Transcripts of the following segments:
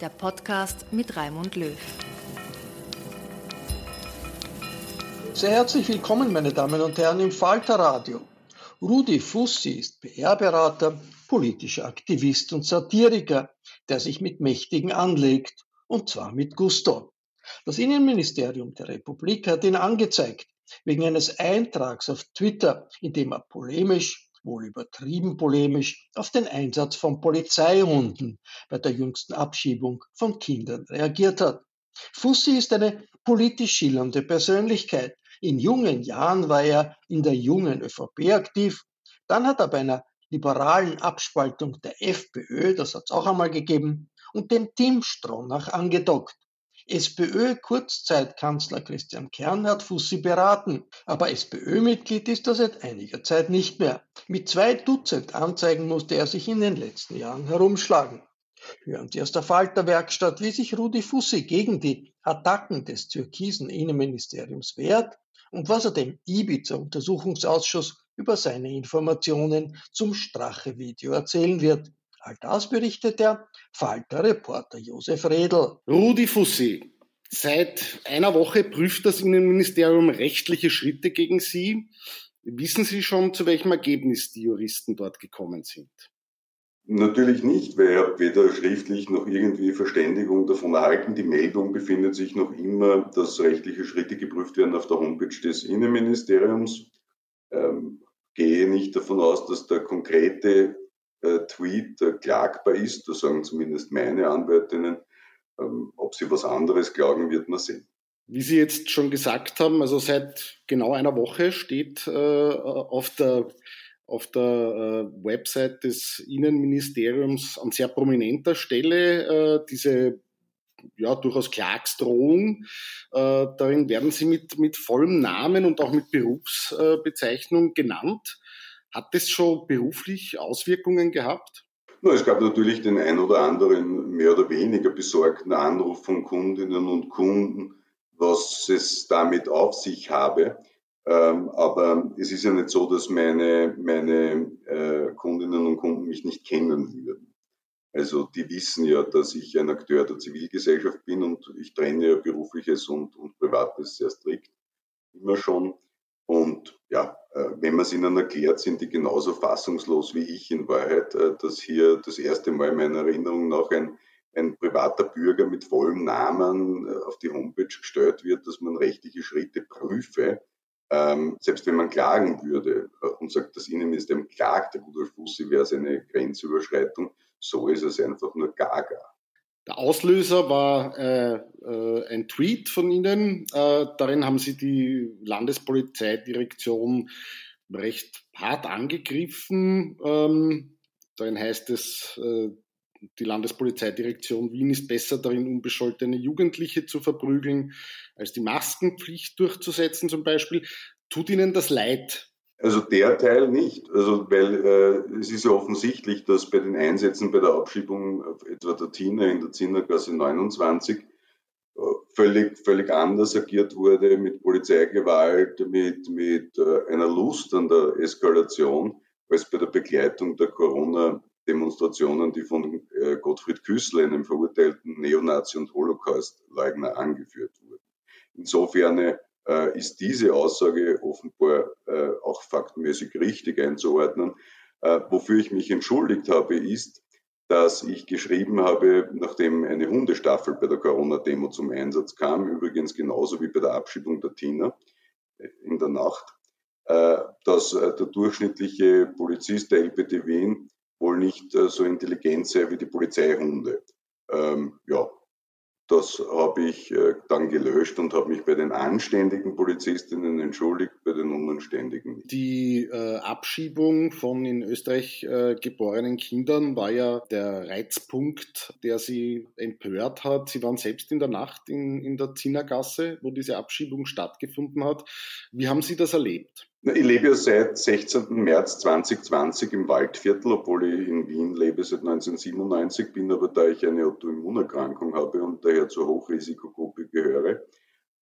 Der Podcast mit Raimund Löw. Sehr herzlich willkommen, meine Damen und Herren, im Falter Radio. Rudi Fussi ist PR-Berater, politischer Aktivist und Satiriker, der sich mit Mächtigen anlegt, und zwar mit Gusto. Das Innenministerium der Republik hat ihn angezeigt, wegen eines Eintrags auf Twitter, in dem er polemisch wohl übertrieben polemisch, auf den Einsatz von Polizeihunden bei der jüngsten Abschiebung von Kindern reagiert hat. Fussi ist eine politisch schillernde Persönlichkeit. In jungen Jahren war er in der jungen ÖVP aktiv. Dann hat er bei einer liberalen Abspaltung der FPÖ, das hat es auch einmal gegeben, und dem Team Stronach angedockt. SPÖ-Kurzzeitkanzler Christian Kern hat Fussi beraten, aber SPÖ-Mitglied ist er seit einiger Zeit nicht mehr. Mit zwei Dutzend Anzeigen musste er sich in den letzten Jahren herumschlagen. Hören Sie aus der Falterwerkstatt, wie sich Rudi Fussi gegen die Attacken des türkisen Innenministeriums wehrt und was er dem Ibiza-Untersuchungsausschuss über seine Informationen zum Strache-Video erzählen wird. All das berichtet der Falter-Reporter Josef Redl. Rudi Fussi, seit einer Woche prüft das Innenministerium rechtliche Schritte gegen Sie. Wissen Sie schon, zu welchem Ergebnis die Juristen dort gekommen sind? Natürlich nicht, weil ich habe weder schriftlich noch irgendwie Verständigung davon erhalten. Die Meldung befindet sich noch immer, dass rechtliche Schritte geprüft werden auf der Homepage des Innenministeriums. Ähm, gehe nicht davon aus, dass der konkrete Tweet äh, klagbar ist. Das sagen zumindest meine Anwältinnen. Ähm, ob sie was anderes klagen, wird man sehen. Wie Sie jetzt schon gesagt haben, also seit genau einer Woche steht äh, auf der, auf der äh, Website des Innenministeriums an sehr prominenter Stelle äh, diese ja, durchaus Klagsdrohung. Äh, darin werden Sie mit, mit vollem Namen und auch mit Berufsbezeichnung genannt. Hat das schon beruflich Auswirkungen gehabt? es gab natürlich den ein oder anderen mehr oder weniger besorgten Anruf von Kundinnen und Kunden, was es damit auf sich habe. Ähm, aber es ist ja nicht so, dass meine, meine äh, Kundinnen und Kunden mich nicht kennen würden. Also die wissen ja, dass ich ein Akteur der Zivilgesellschaft bin und ich trenne ja berufliches und, und privates sehr strikt immer schon. Und ja, äh, wenn man es ihnen erklärt, sind die genauso fassungslos wie ich in Wahrheit, äh, dass hier das erste Mal in meiner Erinnerung nach ein, ein privater Bürger mit vollem Namen äh, auf die Homepage gestellt wird, dass man rechtliche Schritte prüfe. Ähm, selbst wenn man klagen würde und sagt, das Innenministerium klagt, der Rudolf Fussi wäre es eine Grenzüberschreitung, so ist es einfach nur gaga. Der Auslöser war äh, äh, ein Tweet von Ihnen. Äh, darin haben Sie die Landespolizeidirektion recht hart angegriffen. Ähm, darin heißt es, äh, die Landespolizeidirektion Wien ist besser darin, unbescholtene Jugendliche zu verprügeln, als die Maskenpflicht durchzusetzen zum Beispiel. Tut Ihnen das leid? Also der Teil nicht. Also weil äh, es ist ja offensichtlich, dass bei den Einsätzen bei der Abschiebung etwa der Tina in der Zinnergasse 29 äh, völlig, völlig anders agiert wurde mit Polizeigewalt, mit, mit äh, einer Lust an der Eskalation, als bei der Begleitung der Corona-Demonstrationen, die von äh, Gottfried Küssler, einem verurteilten Neonazi und Holocaust-Leugner, angeführt wurden. Insofern äh, ist diese Aussage offenbar äh, auch faktmäßig richtig einzuordnen. Äh, wofür ich mich entschuldigt habe, ist, dass ich geschrieben habe, nachdem eine Hundestaffel bei der Corona-Demo zum Einsatz kam, übrigens genauso wie bei der Abschiebung der Tina äh, in der Nacht, äh, dass äh, der durchschnittliche Polizist der LPT Wien wohl nicht so intelligent sei wie die Polizeihunde. Ähm, ja, das habe ich äh, dann gelöscht und habe mich bei den anständigen Polizistinnen entschuldigt, bei den unanständigen. Die äh, Abschiebung von in Österreich äh, geborenen Kindern war ja der Reizpunkt, der sie empört hat. Sie waren selbst in der Nacht in, in der Zinnergasse, wo diese Abschiebung stattgefunden hat. Wie haben Sie das erlebt? Ich lebe ja seit 16. März 2020 im Waldviertel, obwohl ich in Wien lebe seit 1997, bin aber, da ich eine Autoimmunerkrankung habe und daher zur Hochrisikogruppe gehöre,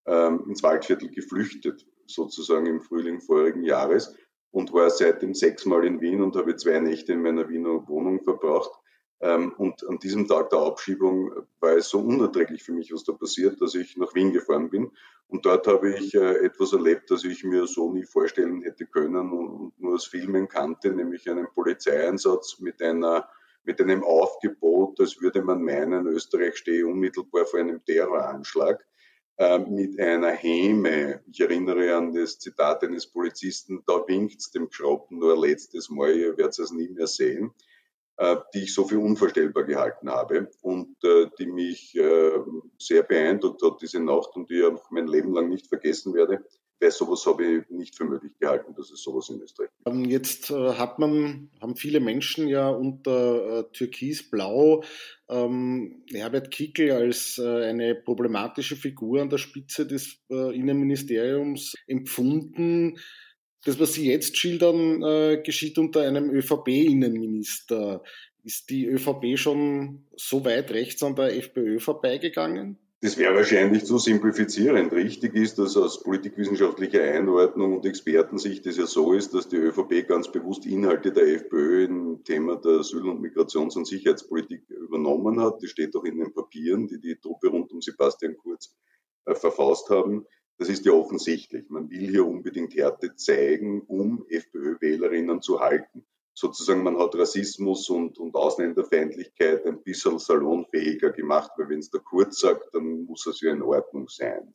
ähm, ins Waldviertel geflüchtet, sozusagen im Frühling vorigen Jahres und war seitdem sechsmal in Wien und habe zwei Nächte in meiner Wiener Wohnung verbracht und an diesem Tag der Abschiebung war es so unerträglich für mich, was da passiert, dass ich nach Wien gefahren bin. Und dort habe ich äh, etwas erlebt, das ich mir so nie vorstellen hätte können und nur aus Filmen kannte, nämlich einen Polizeieinsatz mit einer mit einem Aufgebot, als würde man meinen, Österreich stehe unmittelbar vor einem Terroranschlag, äh, mit einer Häme. Ich erinnere an das Zitat eines Polizisten, da winkt's dem Geschrotten nur letztes Mal, ihr werdet es nie mehr sehen. Äh, die ich so für unvorstellbar gehalten habe und äh, die mich äh, sehr beeindruckt hat diese Nacht und die ich auch mein Leben lang nicht vergessen werde. Weil sowas habe ich nicht für möglich gehalten, dass es sowas in Österreich gibt. Ähm, jetzt hat man, haben viele Menschen ja unter äh, Türkisblau ähm, Herbert Kickel als äh, eine problematische Figur an der Spitze des äh, Innenministeriums empfunden. Das, was Sie jetzt schildern, äh, geschieht unter einem ÖVP-Innenminister. Ist die ÖVP schon so weit rechts an der FPÖ vorbeigegangen? Das wäre wahrscheinlich zu simplifizierend. Richtig ist, dass aus politikwissenschaftlicher Einordnung und Expertensicht es ja so ist, dass die ÖVP ganz bewusst Inhalte der FPÖ im Thema der Asyl- und Migrations- und Sicherheitspolitik übernommen hat. Das steht auch in den Papieren, die die Truppe rund um Sebastian Kurz äh, verfasst haben. Das ist ja offensichtlich. Man will hier unbedingt Härte zeigen, um FPÖ-Wählerinnen zu halten. Sozusagen, man hat Rassismus und, und Ausländerfeindlichkeit ein bisschen salonfähiger gemacht, weil wenn es der Kurz sagt, dann muss es ja in Ordnung sein.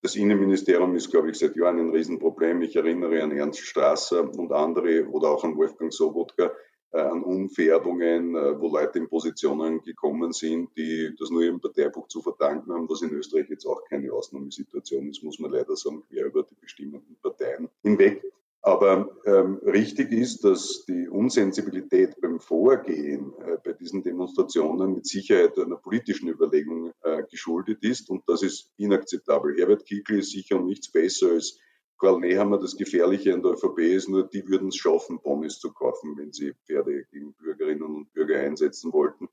Das Innenministerium ist, glaube ich, seit Jahren ein Riesenproblem. Ich erinnere an Ernst Strasser und andere oder auch an Wolfgang Sobotka, an Umfärbungen, äh, wo Leute in Positionen gekommen sind, die das nur ihrem Parteibuch zu verdanken haben, was in Österreich jetzt auch keine Ausnahmesituation ist, muss man leider sagen, quer über die bestimmenden Parteien hinweg. Aber ähm, richtig ist, dass die Unsensibilität beim Vorgehen äh, bei diesen Demonstrationen mit Sicherheit einer politischen Überlegung äh, geschuldet ist und das ist inakzeptabel. Herbert Kickl ist sicher um nichts besser als Karl Nehammer, das Gefährliche an der ÖVP ist nur, die würden es schaffen, Ponys zu kaufen, wenn sie Pferde gegen Bürgerinnen und Bürger einsetzen wollten.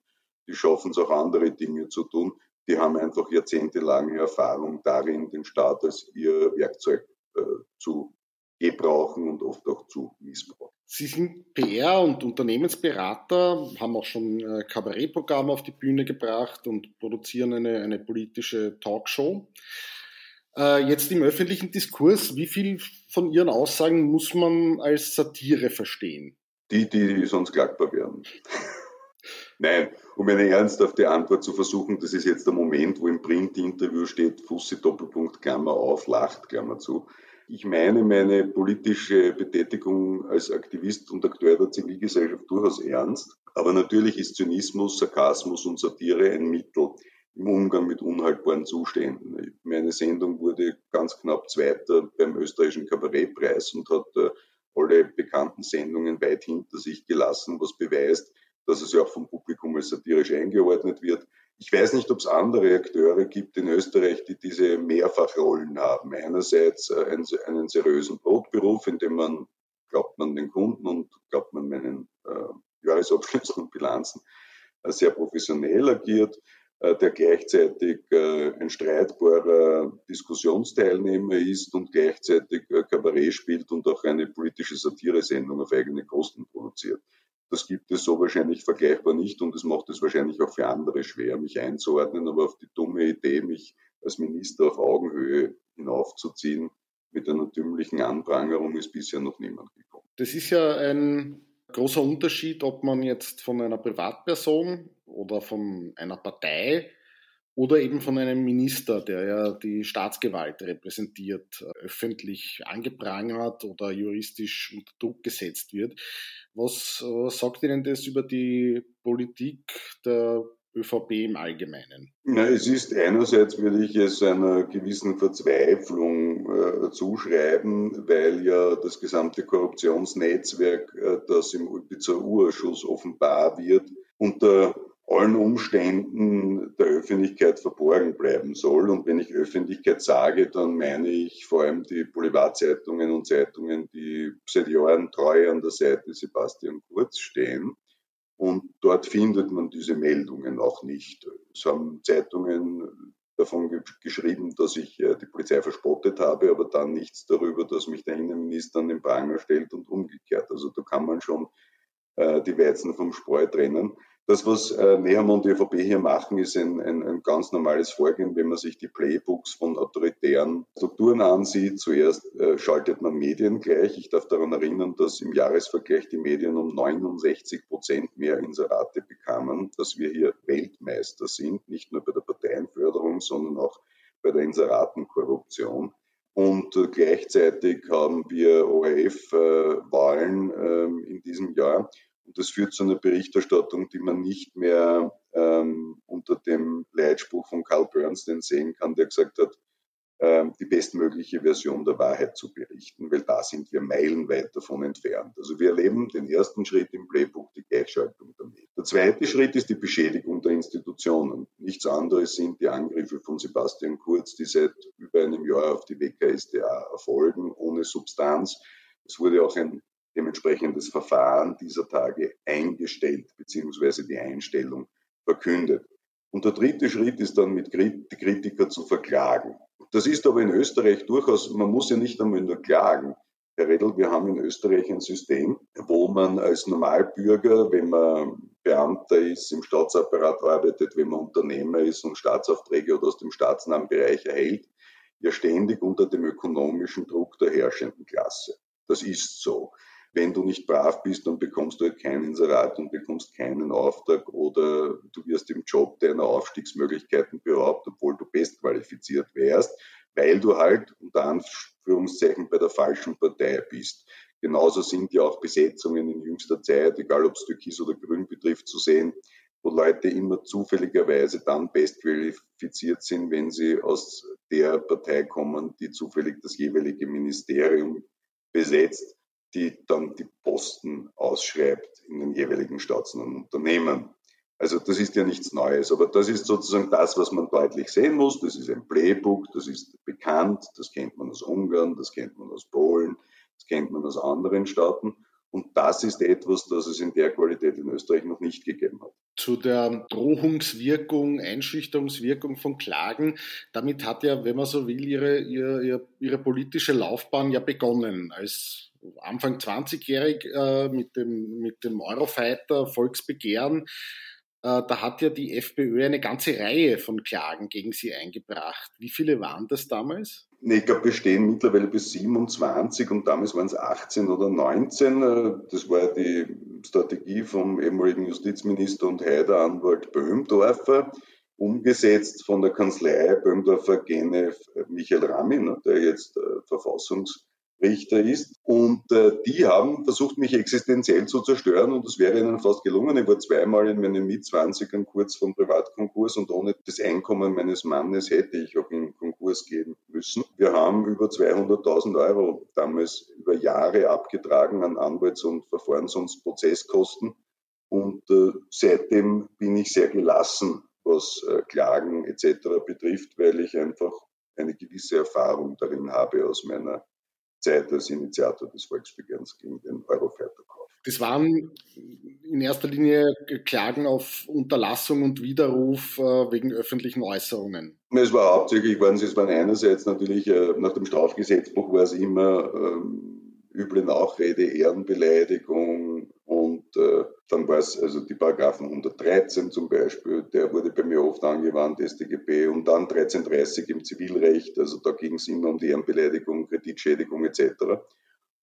Die schaffen es auch andere Dinge zu tun. Die haben einfach jahrzehntelange Erfahrung darin, den Staat als ihr Werkzeug äh, zu gebrauchen und oft auch zu missbrauchen. Sie sind PR- und Unternehmensberater, haben auch schon äh, Kabarettprogramme auf die Bühne gebracht und produzieren eine, eine politische Talkshow. Äh, jetzt im öffentlichen Diskurs, wie viel von Ihren Aussagen muss man als Satire verstehen? Die, die sonst klagbar werden. Nein, um eine ernsthafte Antwort zu versuchen, das ist jetzt der Moment, wo im Print-Interview steht, Fussi Doppelpunkt, Klammer auf, lacht, Klammer zu. Ich meine meine politische Betätigung als Aktivist und Akteur der Zivilgesellschaft durchaus ernst. Aber natürlich ist Zynismus, Sarkasmus und Satire ein Mittel im Umgang mit unhaltbaren Zuständen. Meine Sendung wurde ganz knapp Zweiter beim österreichischen Kabarettpreis und hat äh, alle bekannten Sendungen weit hinter sich gelassen, was beweist, dass es ja auch vom Publikum als satirisch eingeordnet wird. Ich weiß nicht, ob es andere Akteure gibt in Österreich, die diese Mehrfachrollen haben. Einerseits äh, einen, seriösen Brotberuf, in dem man glaubt man den Kunden und glaubt man meinen äh, Jahresabschlüssen und Bilanzen äh, sehr professionell agiert, der gleichzeitig äh, ein streitbarer Diskussionsteilnehmer ist und gleichzeitig äh, Kabarett spielt und auch eine politische Satiresendung auf eigene Kosten produziert. Das gibt es so wahrscheinlich vergleichbar nicht und es macht es wahrscheinlich auch für andere schwer, mich einzuordnen. Aber auf die dumme Idee, mich als Minister auf Augenhöhe hinaufzuziehen mit einer dümmlichen Anprangerung, ist bisher noch niemand gekommen. Das ist ja ein großer Unterschied, ob man jetzt von einer Privatperson oder von einer Partei oder eben von einem Minister, der ja die Staatsgewalt repräsentiert, öffentlich angeprangert oder juristisch unter Druck gesetzt wird. Was, sagt Ihnen das über die Politik der ÖVP im Allgemeinen? Na, es ist einerseits, würde ich es einer gewissen Verzweiflung äh, zuschreiben, weil ja das gesamte Korruptionsnetzwerk, äh, das im Ulpitzer Urschuss offenbar wird, unter allen Umständen der Öffentlichkeit verborgen bleiben soll. Und wenn ich Öffentlichkeit sage, dann meine ich vor allem die Boulevardzeitungen und Zeitungen, die seit Jahren treu an der Seite Sebastian Kurz stehen. Und dort findet man diese Meldungen auch nicht. Es haben Zeitungen davon geschrieben, dass ich äh, die Polizei verspottet habe, aber dann nichts darüber, dass mich der Innenminister an den Pranger stellt und umgekehrt. Also da kann man schon äh, die Weizen vom Spreu trennen. Das, was äh, Neham und die ÖVP hier machen, ist ein, ein, ein, ganz normales Vorgehen, wenn man sich die Playbooks von autoritären Strukturen ansieht. Zuerst äh, schaltet man Medien gleich. Ich darf daran erinnern, dass im Jahresvergleich die Medien um 69 Prozent mehr Inserate bekamen, dass wir hier Weltmeister sind, nicht nur bei der Parteienförderung, sondern auch bei der Inseratenkorruption. Und äh, gleichzeitig haben wir ORF-Wahlen äh, ähm, in diesem Jahr und das führt zu einer Berichterstattung, die man nicht mehr ähm, unter dem Leitspruch von Carl Bernstein sehen kann, der gesagt hat, ähm, die bestmögliche Version der Wahrheit zu berichten, weil da sind wir meilenweit davon entfernt. Also wir erleben den ersten Schritt im Playbook, die Gleichschaltung Medien. Der zweite Schritt ist die Beschädigung der Institutionen. Nichts anderes sind die Angriffe von Sebastian Kurz, die seit über einem Jahr auf die WKSDA erfolgen, ohne Substanz. Es wurde auch ein dementsprechendes Verfahren dieser Tage eingestellt beziehungsweise die Einstellung verkündet. Und der dritte Schritt ist dann mit Kritiker zu verklagen. Das ist aber in Österreich durchaus, man muss ja nicht einmal nur klagen. Herr Redl, wir haben in Österreich ein System, wo man als Normalbürger, wenn man Beamter ist, im Staatsapparat arbeitet, wenn man Unternehmer ist und Staatsaufträge oder aus dem staatsnahen Bereich erhält, ja ständig unter dem ökonomischen Druck der herrschenden Klasse. Das ist so. Wenn du nicht brav bist, dann bekommst du halt kein Inserat und bekommst keinen Auftrag oder du wirst im Job deiner Aufstiegsmöglichkeiten beraubt, obwohl du bestqualifiziert wärst, weil du halt unter Anführungszeichen bei der falschen Partei bist. Genauso sind ja auch Besetzungen in jüngster Zeit, egal ob es Türkis oder Grün betrifft, zu sehen, wo Leute immer zufälligerweise dann bestqualifiziert sind, wenn sie aus der Partei kommen, die zufällig das jeweilige Ministerium besetzt die dann die Posten ausschreibt in den jeweiligen staatlichen Unternehmen. Also das ist ja nichts Neues, aber das ist sozusagen das, was man deutlich sehen muss. Das ist ein Playbook, das ist bekannt, das kennt man aus Ungarn, das kennt man aus Polen, das kennt man aus anderen Staaten. Und das ist etwas, das es in der Qualität in Österreich noch nicht gegeben hat. Zu der Drohungswirkung, Einschüchterungswirkung von Klagen, damit hat ja, wenn man so will, ihre, ihre, ihre politische Laufbahn ja begonnen. Als Anfang 20-jährig äh, mit, dem, mit dem Eurofighter Volksbegehren da hat ja die FPÖ eine ganze Reihe von Klagen gegen sie eingebracht. Wie viele waren das damals? Ich glaube, wir stehen mittlerweile bis 27 und damals waren es 18 oder 19. Äh, das war die Strategie vom ehemaligen Justizminister und Heideranwalt Böhmdorfer, umgesetzt von der Kanzlei Böhmdorfer Gene Michael Ramin, der jetzt Verfassungs Richter ist. Und äh, die haben versucht, mich existenziell zu zerstören und das wäre ihnen fast gelungen. Ich war zweimal in meinen Mitzwanzigern kurz vom Privatkonkurs und ohne das Einkommen meines Mannes hätte ich auch in Konkurs gehen müssen. Wir haben über 200.000 Euro damals über Jahre abgetragen an Anwalts- und Verfahrens- und Prozesskosten. Und äh, seitdem bin ich sehr gelassen, was äh, Klagen etc. betrifft, weil ich einfach eine gewisse Erfahrung darin habe aus meiner Zeit als Initiator des Volksbegehrens gegen den Eurofighter-Kauf. Das waren in erster Linie Klagen auf Unterlassung und Widerruf äh, wegen öffentlichen Äußerungen. Es war hauptsächlich, waren es waren einerseits natürlich äh, nach dem Strafgesetzbuch war es immer ähm, üble Nachrede, Ehrenbeleidigung, und äh, dann war es also die Paragraphen 113 zum Beispiel, der wurde bei mir oft angewandt, StGB, und dann 1330 im Zivilrecht, also da ging es immer um die Ehrenbeleidigung, Kreditschädigung etc.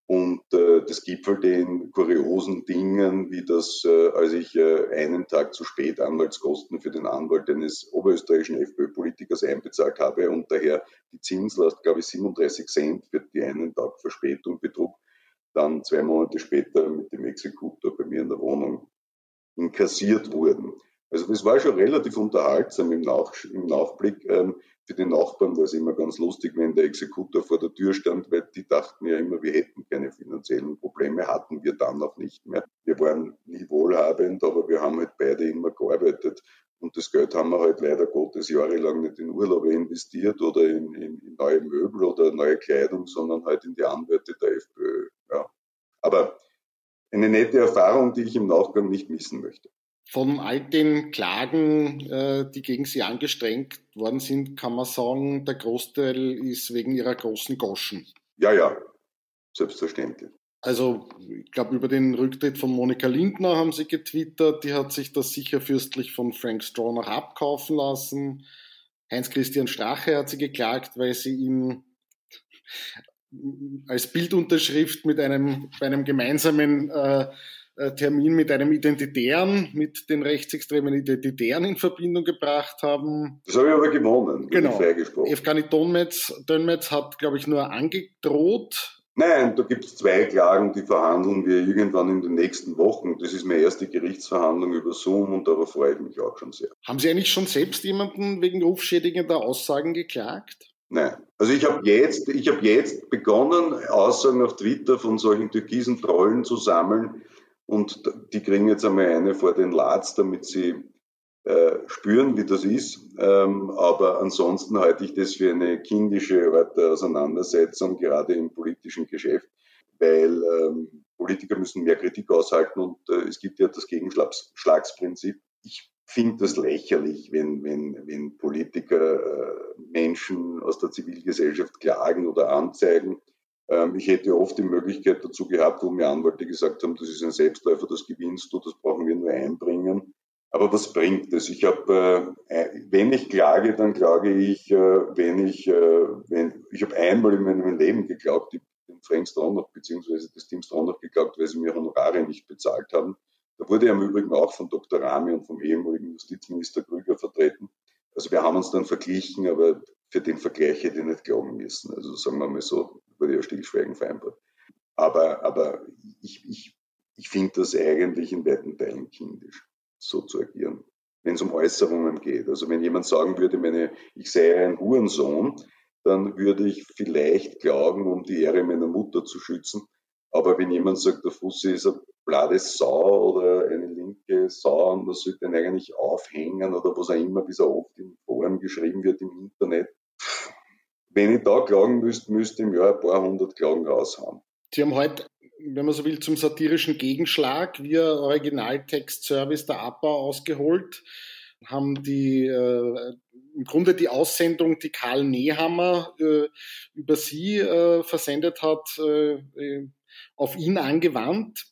Und äh, das gipfelte in kuriosen Dingen, wie das, äh, als ich äh, einen Tag zu spät Anwaltskosten für den Anwalt eines oberösterreichischen FPÖ-Politikers einbezahlt habe und daher die Zinslast, glaube ich, 37 Cent für die einen Tag Verspätung betrug dann zwei Monate später mit dem Exekutor bei mir in der Wohnung inkassiert wurden. Also das war schon relativ unterhaltsam im, Nach im Nachblick. Ähm, für die Nachbarn war es immer ganz lustig, wenn der Exekutor vor der Tür stand, weil die dachten ja immer, wir hätten keine finanziellen Probleme, hatten wir dann noch nicht mehr. Wir waren nie wohlhabend, aber wir haben halt beide immer gearbeitet. Und das Geld haben wir halt leider Gottes jahrelang nicht in Urlaube investiert oder in, in, in neue Möbel oder neue Kleidung, sondern halt in die Anwälte der FPÖ. Ja. Aber eine nette Erfahrung, die ich im Nachgang nicht missen möchte. Von all den Klagen, äh, die gegen Sie angestrengt worden sind, kann man sagen, der Großteil ist wegen Ihrer großen Goschen. Ja, ja, selbstverständlich. Also, ich glaube, über den Rücktritt von Monika Lindner haben Sie getwittert. Die hat sich das sicher fürstlich von Frank Straw noch abkaufen lassen. Heinz-Christian Strache hat sie geklagt, weil sie ihn als Bildunterschrift mit einem, bei einem gemeinsamen äh, Termin mit einem Identitären, mit den rechtsextremen Identitären in Verbindung gebracht haben. Das habe ich aber gewonnen, genau. Evgeny Dönmetz hat, glaube ich, nur angedroht. Nein, da gibt es zwei Klagen, die verhandeln wir irgendwann in den nächsten Wochen. Das ist meine erste Gerichtsverhandlung über Zoom und darauf freue ich mich auch schon sehr. Haben Sie eigentlich schon selbst jemanden wegen rufschädigender Aussagen geklagt? Nein. Also ich habe jetzt, ich habe jetzt begonnen, Aussagen auf Twitter von solchen türkisen Trollen zu sammeln und die kriegen jetzt einmal eine vor den Latz, damit sie äh, spüren, wie das ist. Ähm, aber ansonsten halte ich das für eine kindische Art der Auseinandersetzung, gerade im politischen Geschäft, weil ähm, Politiker müssen mehr Kritik aushalten und äh, es gibt ja das Gegenschlagsprinzip. Ich finde das lächerlich, wenn, wenn, wenn Politiker äh, Menschen aus der Zivilgesellschaft klagen oder anzeigen. Ähm, ich hätte oft die Möglichkeit dazu gehabt, wo mir Anwälte gesagt haben, das ist ein Selbstläufer, das gewinnst du, das brauchen wir nur einbringen. Aber was bringt es? Ich habe, äh, wenn ich klage, dann klage ich, äh, wenn ich, äh, wenn, ich habe einmal in meinem Leben geklagt, den Frank Stronach beziehungsweise das Team Stronach geklagt, weil sie mir Honorare nicht bezahlt haben. Da wurde er im Übrigen auch von Dr. Rami und vom ehemaligen Justizminister Krüger vertreten. Also wir haben uns dann verglichen, aber für den Vergleich hätte ich nicht glauben müssen. Also sagen wir mal so, wurde ja Stillschweigen vereinbart. Aber, aber ich, ich, ich finde das eigentlich in weiten Teilen kindisch, so zu agieren. Wenn es um Äußerungen geht. Also wenn jemand sagen würde, meine, ich sei ein Hurensohn, dann würde ich vielleicht glauben, um die Ehre meiner Mutter zu schützen. Aber wenn jemand sagt, der Fussi ist ein blade Sau oder eine linke Sau und man sollte ihn eigentlich aufhängen oder was auch immer, wie es oft in Foren geschrieben wird im Internet. Wenn ich da klagen müsste, müsste ich im Jahr ein paar hundert Klagen raushauen. Sie haben heute, wenn man so will, zum satirischen Gegenschlag via Originaltext-Service der APA ausgeholt, haben die äh, im Grunde die Aussendung, die Karl Nehammer äh, über Sie äh, versendet hat, äh, auf ihn angewandt.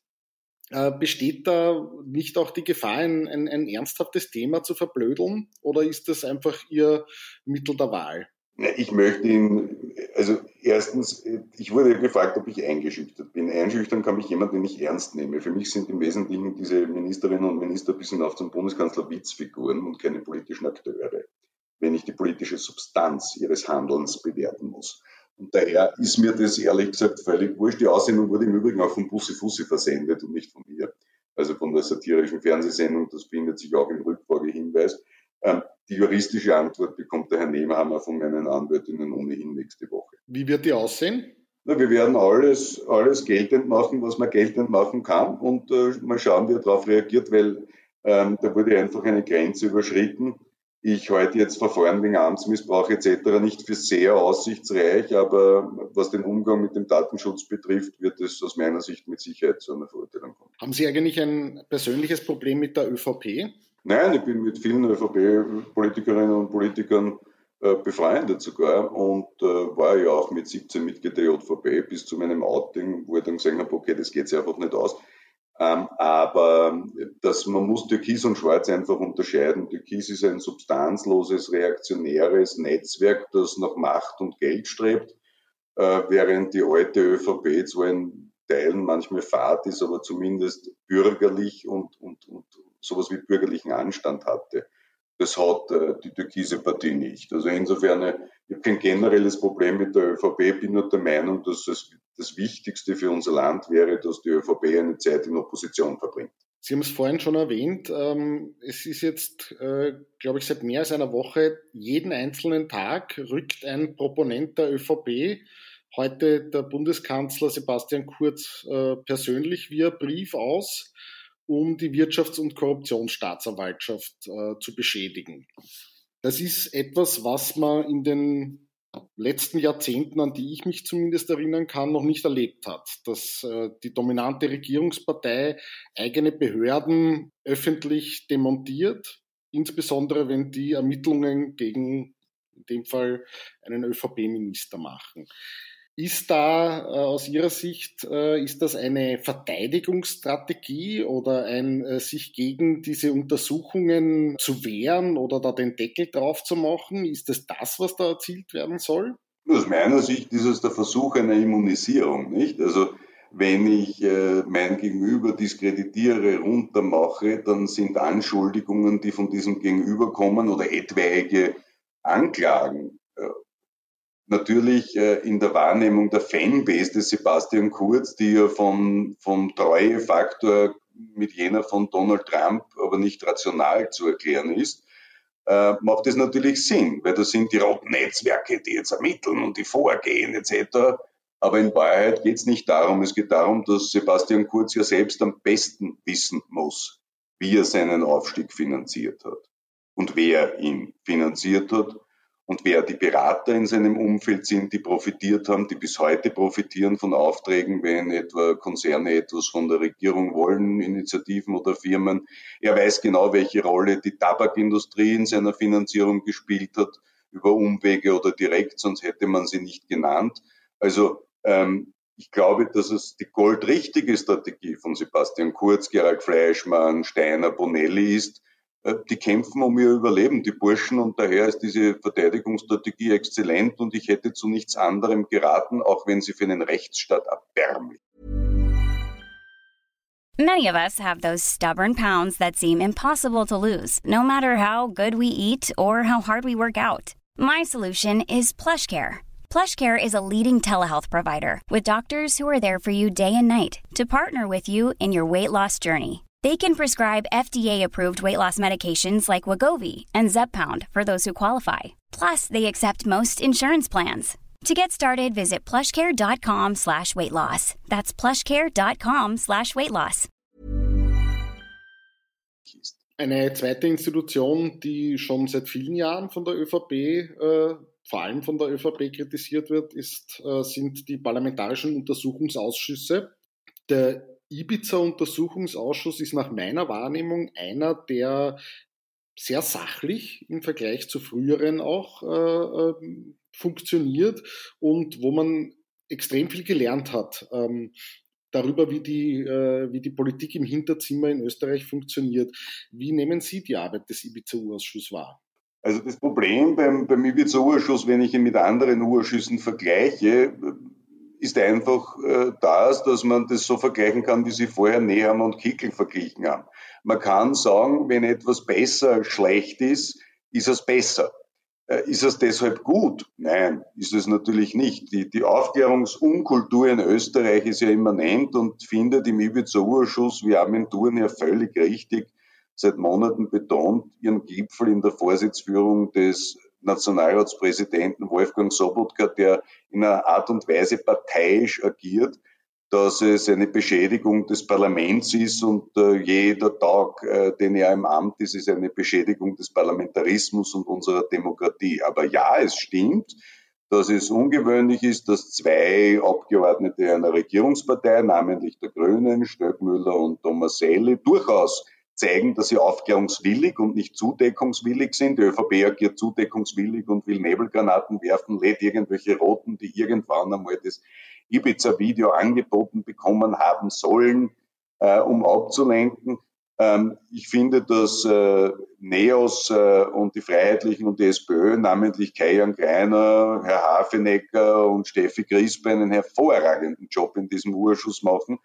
Äh, besteht da nicht auch die Gefahr, ein, ein, ein ernsthaftes Thema zu verblödeln? Oder ist das einfach Ihr Mittel der Wahl? Ich möchte ihn, also erstens, ich wurde gefragt, ob ich eingeschüchtert bin. Einschüchtern kann mich jemand, den ich ernst nehme. Für mich sind im Wesentlichen diese Ministerinnen und Minister bis hinauf zum Bundeskanzler Witzfiguren und keine politischen Akteure, wenn ich die politische Substanz ihres Handelns bewerten muss. Und daher ist mir das ehrlich gesagt völlig wurscht. Die Aussendung wurde im Übrigen auch von Bussi Fussi versendet und nicht von mir. Also von der satirischen Fernsehsendung, das findet sich auch im Rückfragehinweis. Ähm, die juristische Antwort bekommt der Herr Nehmerhammer von meinen Anwältinnen ohnehin nächste Woche. Wie wird die aussehen? Na, wir werden alles, alles geltend machen, was man geltend machen kann und äh, mal schauen, wie er darauf reagiert, weil ähm, da wurde einfach eine Grenze überschritten. Ich halte jetzt Verfahren wegen Amtsmissbrauch etc. nicht für sehr aussichtsreich, aber was den Umgang mit dem Datenschutz betrifft, wird es aus meiner Sicht mit Sicherheit zu einer Verurteilung kommen. Haben Sie eigentlich ein persönliches Problem mit der ÖVP? Nein, ich bin mit vielen ÖVP-Politikerinnen und Politikern äh, befreundet sogar und äh, war ja auch mit 17 Mitglied der JVP bis zu meinem Outing, wo ich dann gesagt habe, okay, das geht sich einfach nicht aus. Ähm, aber dass man muss Türkis und Schwarz einfach unterscheiden. Türkis ist ein substanzloses, reaktionäres Netzwerk, das nach Macht und Geld strebt, äh, während die alte ÖVP zwar in Teilen manchmal fad ist, aber zumindest bürgerlich und, und, und sowas wie bürgerlichen Anstand hatte. Das hat äh, die türkise Partie nicht. Also insofern, äh, ich habe kein generelles Problem mit der ÖVP, bin nur der Meinung, dass es das Wichtigste für unser Land wäre, dass die ÖVP eine Zeit in Opposition verbringt. Sie haben es vorhin schon erwähnt, ähm, es ist jetzt, äh, glaube ich, seit mehr als einer Woche, jeden einzelnen Tag rückt ein Proponent der ÖVP, heute der Bundeskanzler Sebastian Kurz äh, persönlich via Brief aus, um die Wirtschafts- und Korruptionsstaatsanwaltschaft äh, zu beschädigen. Das ist etwas, was man in den letzten Jahrzehnten, an die ich mich zumindest erinnern kann, noch nicht erlebt hat, dass äh, die dominante Regierungspartei eigene Behörden öffentlich demontiert, insbesondere wenn die Ermittlungen gegen in dem Fall einen ÖVP-Minister machen. Ist da äh, aus Ihrer Sicht, äh, ist das eine Verteidigungsstrategie oder ein äh, sich gegen diese Untersuchungen zu wehren oder da den Deckel drauf zu machen? Ist das das, was da erzielt werden soll? Aus meiner Sicht ist es der Versuch einer Immunisierung, nicht? Also wenn ich mein Gegenüber diskreditiere, runtermache, dann sind Anschuldigungen, die von diesem Gegenüber kommen oder etwaige Anklagen natürlich äh, in der Wahrnehmung der Fanbase des Sebastian Kurz, die ja von, vom Treuefaktor mit jener von Donald Trump aber nicht rational zu erklären ist, äh, macht es natürlich Sinn, weil das sind die roten Netzwerke, die jetzt ermitteln und die vorgehen etc. Aber in Wahrheit geht es nicht darum. Es geht darum, dass Sebastian Kurz ja selbst am besten wissen muss, wie er seinen Aufstieg finanziert hat und wer ihn finanziert hat und wer die Berater in seinem Umfeld sind, die profitiert haben, die bis heute profitieren von Aufträgen, wenn etwa Konzerne etwas von der Regierung wollen, Initiativen oder Firmen. Er weiß genau, welche Rolle die Tabakindustrie in seiner Finanzierung gespielt hat, über Umwege oder direkt, sonst hätte man sie nicht genannt. Also ähm, ich glaube, dass es die goldrichtige Strategie von Sebastian Kurz, Gerald Fleischmann, Steiner, Bonelli ist, die kämpfen um ihr Überleben, die Burschen, und daher ist diese Verteidigungsstrategie exzellent und ich hätte zu nichts anderem geraten, auch wenn sie für einen Rechtsstaat erbärmlich. Many of us have those stubborn pounds that seem impossible to lose, no matter how good we eat or how hard we work out. My solution is PlushCare. PlushCare is a leading telehealth provider with doctors who are there for you day and night to partner with you in your weight loss journey. They can prescribe FDA-approved weight loss medications like Wagovi and Zepbound for those who qualify. Plus, they accept most insurance plans. To get started, visit plushcare.com slash weight loss. That's plushcare.com slash weight loss. Eine zweite Institution, die schon seit vielen Jahren von der ÖVP, äh, vor allem von der ÖVP kritisiert wird, ist, äh, sind die parlamentarischen Untersuchungsausschüsse. Der Ibiza-Untersuchungsausschuss ist nach meiner Wahrnehmung einer, der sehr sachlich im Vergleich zu früheren auch äh, äh, funktioniert und wo man extrem viel gelernt hat ähm, darüber, wie die, äh, wie die Politik im Hinterzimmer in Österreich funktioniert. Wie nehmen Sie die Arbeit des Ibiza-Ausschusses wahr? Also das Problem beim, beim Ibiza-Ausschuss, wenn ich ihn mit anderen Ausschüssen vergleiche, ist einfach äh, das, dass man das so vergleichen kann, wie sie vorher Nehammer und Kickel verglichen haben. Man kann sagen, wenn etwas besser schlecht ist, ist es besser. Äh, ist es deshalb gut? Nein, ist es natürlich nicht. Die, die Aufklärungsunkultur in Österreich ist ja immanent und findet im Ibiza-Urschuss wie Agenturen ja völlig richtig seit Monaten betont ihren Gipfel in der Vorsitzführung des Nationalratspräsidenten Wolfgang Sobotka, der in einer Art und Weise parteiisch agiert, dass es eine Beschädigung des Parlaments ist und äh, jeder Tag, äh, den er im Amt ist, ist eine Beschädigung des Parlamentarismus und unserer Demokratie. Aber ja, es stimmt, dass es ungewöhnlich ist, dass zwei Abgeordnete einer Regierungspartei, namentlich der Grünen, Stöckmüller und Thomas Selle, durchaus zeigen, dass sie aufklärungswillig und nicht zudeckungswillig sind. Die ÖVP agiert zudeckungswillig und will Nebelgranaten werfen, lädt irgendwelche Roten, die irgendwann einmal das Ibiza-Video angeboten bekommen haben sollen, äh, um abzulenken. Ähm, ich finde, dass äh, NEOS äh, und die Freiheitlichen und die SPÖ, namentlich Kai-Jan Greiner, Herr Hafenecker und Steffi Grispe einen hervorragenden Job in diesem Urschuss machen.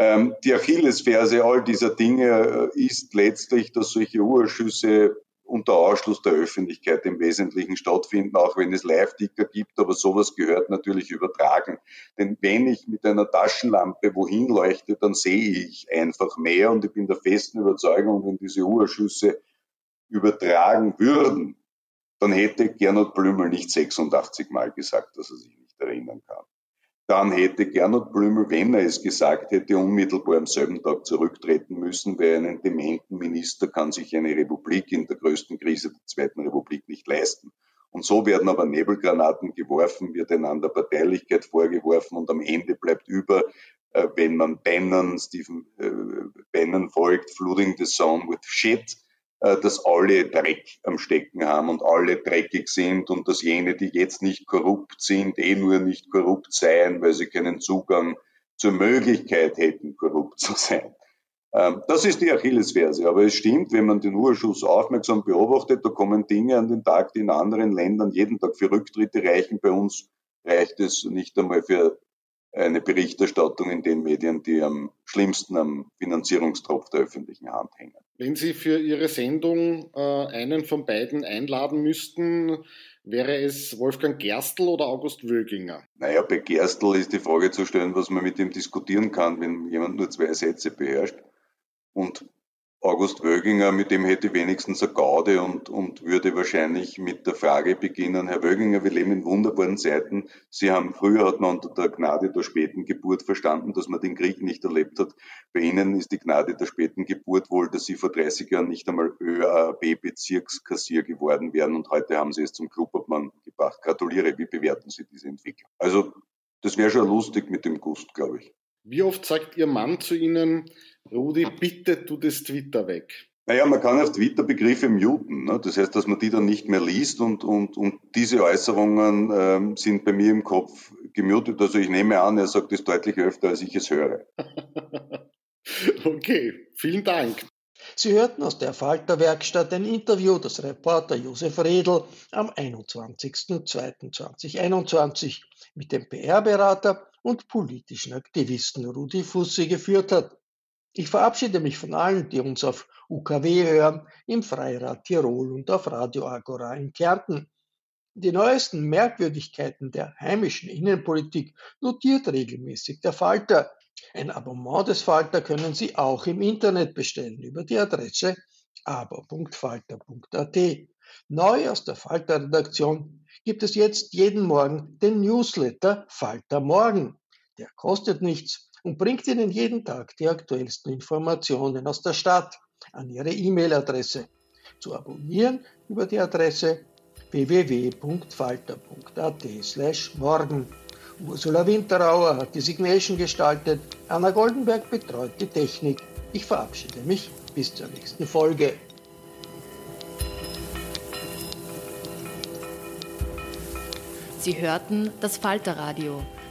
Ähm, die Achillesferse all dieser Dinge äh, ist letztlich, dass solche Urschüsse unter Ausschluss der Öffentlichkeit im Wesentlichen stattfinden, auch wenn es Live-Ticker gibt, aber sowas gehört natürlich übertragen. Denn wenn ich mit einer Taschenlampe wohin leuchte, dann sehe ich einfach mehr und ich bin der festen Überzeugung, wenn diese Urschüsse übertragen würden, dann hätte Gernot Blümel nicht 86 Mal gesagt, dass er sich nicht erinnern kann dann hätte Gernot Blümel, wenn er es gesagt hätte, unmittelbar am selben Tag zurücktreten müssen, weil einen dementen Minister kann sich eine Republik in der größten Krise der Zweiten Republik nicht leisten. Und so werden aber Nebelgranaten geworfen, wird einander Parteilichkeit vorgeworfen und am Ende bleibt über, äh, wenn man Bannon, Stephen äh, Bannon folgt, flooding the zone with shit, dass alle Dreck am Stecken haben und alle dreckig sind und dass jene, die jetzt nicht korrupt sind, eh nur nicht korrupt seien, weil sie keinen Zugang zur Möglichkeit hätten, korrupt zu sein. Ähm, das ist die Achillesferse. Aber es stimmt, wenn man den Urschuss aufmerksam beobachtet, da kommen Dinge an den Tag, die in anderen Ländern jeden Tag für Rücktritte reichen. Bei uns reicht es nicht einmal für eine Berichterstattung in den Medien, die am schlimmsten am Finanzierungstropf der öffentlichen Hand hängen. Wenn Sie für Ihre Sendung äh, einen von beiden einladen müssten, wäre es Wolfgang Gerstl oder August Wöginger? Naja, bei Gerstl ist die Frage zu stellen, was man mit ihm diskutieren kann, wenn jemand nur zwei Sätze beherrscht. Und August Wöginger, mit dem hätte ich wenigstens eine Gaude und, und würde wahrscheinlich mit der Frage beginnen, Herr Wöginger, wir leben in wunderbaren Zeiten. Sie haben, früher hat man unter der Gnade der späten Geburt verstanden, dass man den Krieg nicht erlebt hat. Bei Ihnen ist die Gnade der späten Geburt wohl, dass Sie vor 30 Jahren nicht einmal ÖAB-Bezirkskassier geworden wären und heute haben Sie es zum Klubobmann gebracht. Gratuliere, wie bewerten Sie diese Entwicklung? Also, das wäre schon lustig mit dem Gust, glaube ich. Wie oft sagt Ihr Mann zu Ihnen, Rudi, bitte tu das Twitter weg? Naja, man kann auf Twitter Begriffe muten. Ne? Das heißt, dass man die dann nicht mehr liest und, und, und diese Äußerungen ähm, sind bei mir im Kopf gemutet. Also ich nehme an, er sagt es deutlich öfter, als ich es höre. okay, vielen Dank. Sie hörten aus der Falterwerkstatt ein Interview des Reporter Josef Redl am 21.02.2021 mit dem PR-Berater und politischen Aktivisten Rudi Fussi geführt hat. Ich verabschiede mich von allen, die uns auf UKW hören, im Freirad Tirol und auf Radio Agora in Kärnten. Die neuesten Merkwürdigkeiten der heimischen Innenpolitik notiert regelmäßig der Falter. Ein Abonnement des Falter können Sie auch im Internet bestellen über die Adresse aber.falter.at. Neu aus der Falter-Redaktion gibt es jetzt jeden Morgen den Newsletter Falter Morgen. Der kostet nichts und bringt Ihnen jeden Tag die aktuellsten Informationen aus der Stadt an Ihre E-Mail-Adresse. Zu abonnieren über die Adresse www.falter.at/morgen. Ursula Winterauer hat die Signation gestaltet, Anna Goldenberg betreut die Technik. Ich verabschiede mich bis zur nächsten Folge. Sie hörten das Falterradio